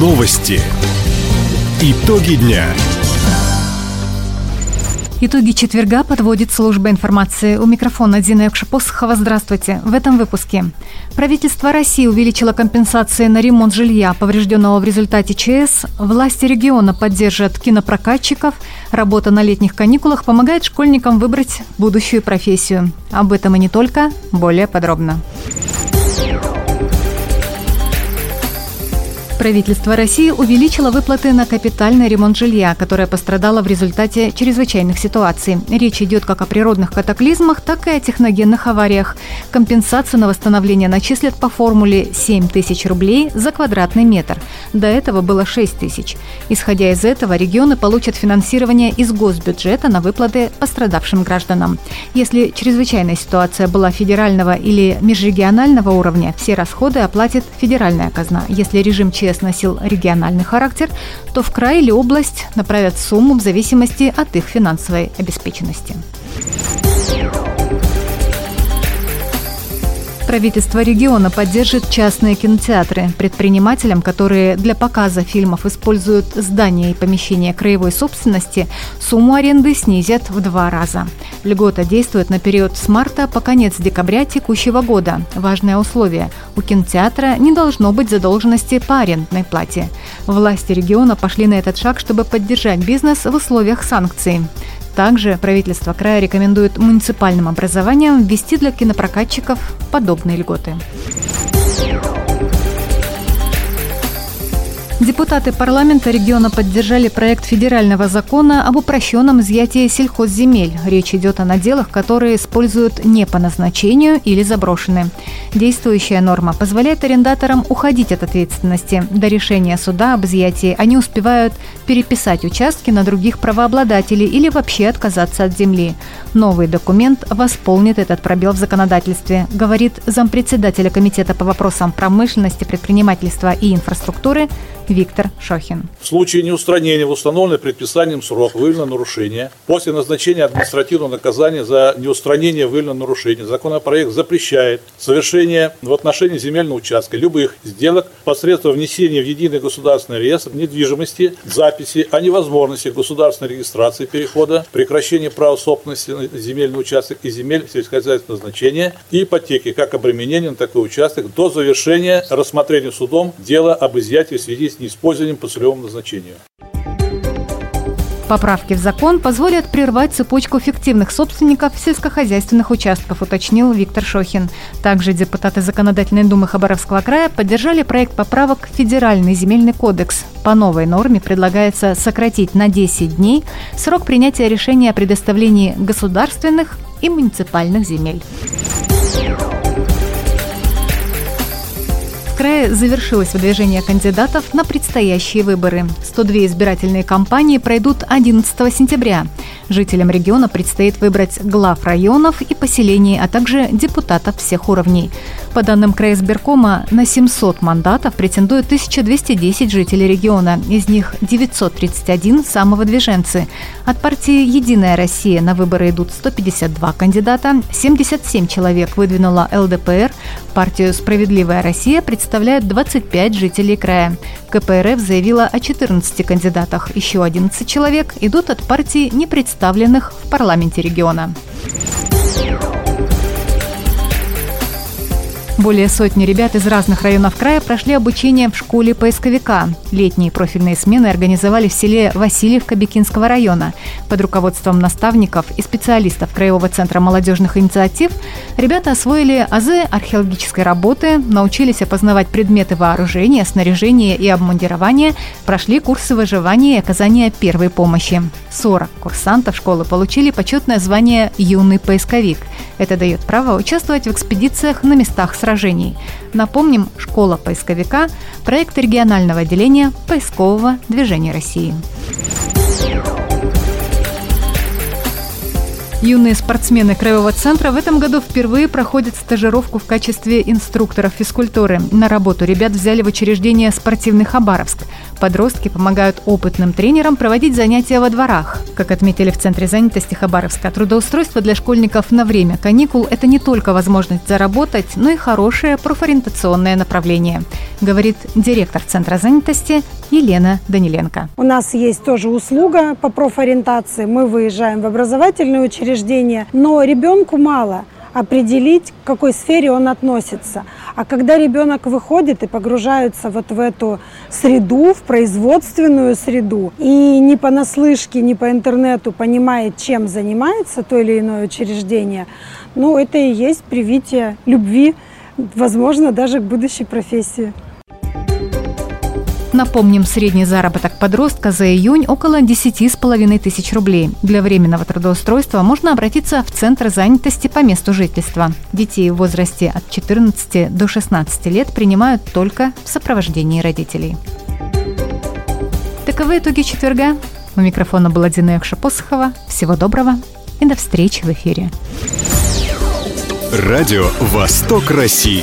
Новости. Итоги дня. Итоги четверга подводит служба информации. У микрофона Дина Якшапосхова. Здравствуйте. В этом выпуске. Правительство России увеличило компенсации на ремонт жилья, поврежденного в результате ЧС. Власти региона поддержат кинопрокатчиков. Работа на летних каникулах помогает школьникам выбрать будущую профессию. Об этом и не только. Более подробно. Правительство России увеличило выплаты на капитальный ремонт жилья, которое пострадало в результате чрезвычайных ситуаций. Речь идет как о природных катаклизмах, так и о техногенных авариях. Компенсацию на восстановление начислят по формуле 7 тысяч рублей за квадратный метр. До этого было 6 тысяч. Исходя из этого, регионы получат финансирование из госбюджета на выплаты пострадавшим гражданам. Если чрезвычайная ситуация была федерального или межрегионального уровня, все расходы оплатит федеральная казна. Если режим ЧС МЧС носил региональный характер, то в край или область направят сумму в зависимости от их финансовой обеспеченности. Правительство региона поддержит частные кинотеатры. Предпринимателям, которые для показа фильмов используют здания и помещения краевой собственности, сумму аренды снизят в два раза. Льгота действует на период с марта по конец декабря текущего года. Важное условие – у кинотеатра не должно быть задолженности по арендной плате. Власти региона пошли на этот шаг, чтобы поддержать бизнес в условиях санкций. Также правительство края рекомендует муниципальным образованиям ввести для кинопрокатчиков подобные льготы. Депутаты парламента региона поддержали проект федерального закона об упрощенном изъятии сельхозземель. Речь идет о наделах, которые используют не по назначению или заброшены. Действующая норма позволяет арендаторам уходить от ответственности. До решения суда об изъятии они успевают переписать участки на других правообладателей или вообще отказаться от земли. Новый документ восполнит этот пробел в законодательстве, говорит зампредседателя Комитета по вопросам промышленности, предпринимательства и инфраструктуры Виктор Шохин. В случае неустранения в установленный предписанием срок выявлено нарушение, после назначения административного наказания за неустранение выявленного нарушения, законопроект запрещает совершение в отношении земельного участка любых сделок посредством внесения в единый государственный реестр недвижимости записи о невозможности государственной регистрации перехода, прекращения права собственности на земельный участок и земель сельскохозяйственного значения и ипотеки как обременения на такой участок до завершения рассмотрения судом дела об изъятии в связи с неиспользованием по целевому назначению. Поправки в закон позволят прервать цепочку фиктивных собственников сельскохозяйственных участков, уточнил Виктор Шохин. Также депутаты Законодательной думы Хабаровского края поддержали проект поправок в Федеральный земельный кодекс. По новой норме предлагается сократить на 10 дней срок принятия решения о предоставлении государственных и муниципальных земель. Крае завершилось выдвижение кандидатов на предстоящие выборы. 102 избирательные кампании пройдут 11 сентября. Жителям региона предстоит выбрать глав районов и поселений, а также депутатов всех уровней. По данным краизбиркома, на 700 мандатов претендуют 1210 жителей региона. Из них 931 – самовыдвиженцы. От партии «Единая Россия» на выборы идут 152 кандидата, 77 человек выдвинула ЛДПР. Партию «Справедливая Россия» представляет представляют 25 жителей края. КПРФ заявила о 14 кандидатах. Еще 11 человек идут от партий, не представленных в парламенте региона. Более сотни ребят из разных районов края прошли обучение в школе поисковика. Летние профильные смены организовали в селе Васильевка Бекинского района. Под руководством наставников и специалистов Краевого центра молодежных инициатив ребята освоили азы археологической работы, научились опознавать предметы вооружения, снаряжения и обмундирования, прошли курсы выживания и оказания первой помощи. 40 курсантов школы получили почетное звание «Юный поисковик». Это дает право участвовать в экспедициях на местах сражений сражений. Напомним, школа поисковика – проект регионального отделения поискового движения России. Юные спортсмены Краевого центра в этом году впервые проходят стажировку в качестве инструкторов физкультуры. На работу ребят взяли в учреждение «Спортивный Хабаровск». Подростки помогают опытным тренерам проводить занятия во дворах. Как отметили в Центре занятости Хабаровска, трудоустройство для школьников на время каникул – это не только возможность заработать, но и хорошее профориентационное направление, говорит директор Центра занятости Елена Даниленко. У нас есть тоже услуга по профориентации. Мы выезжаем в образовательные учреждения, но ребенку мало – определить, к какой сфере он относится. А когда ребенок выходит и погружается вот в эту среду, в производственную среду, и не понаслышке, не по интернету понимает, чем занимается то или иное учреждение, ну, это и есть привитие любви, возможно, даже к будущей профессии. Напомним, средний заработок подростка за июнь около 10,5 тысяч рублей. Для временного трудоустройства можно обратиться в Центр занятости по месту жительства. Детей в возрасте от 14 до 16 лет принимают только в сопровождении родителей. Таковы итоги четверга. У микрофона была Дина Якша-Посохова. Всего доброго и до встречи в эфире. Радио «Восток России».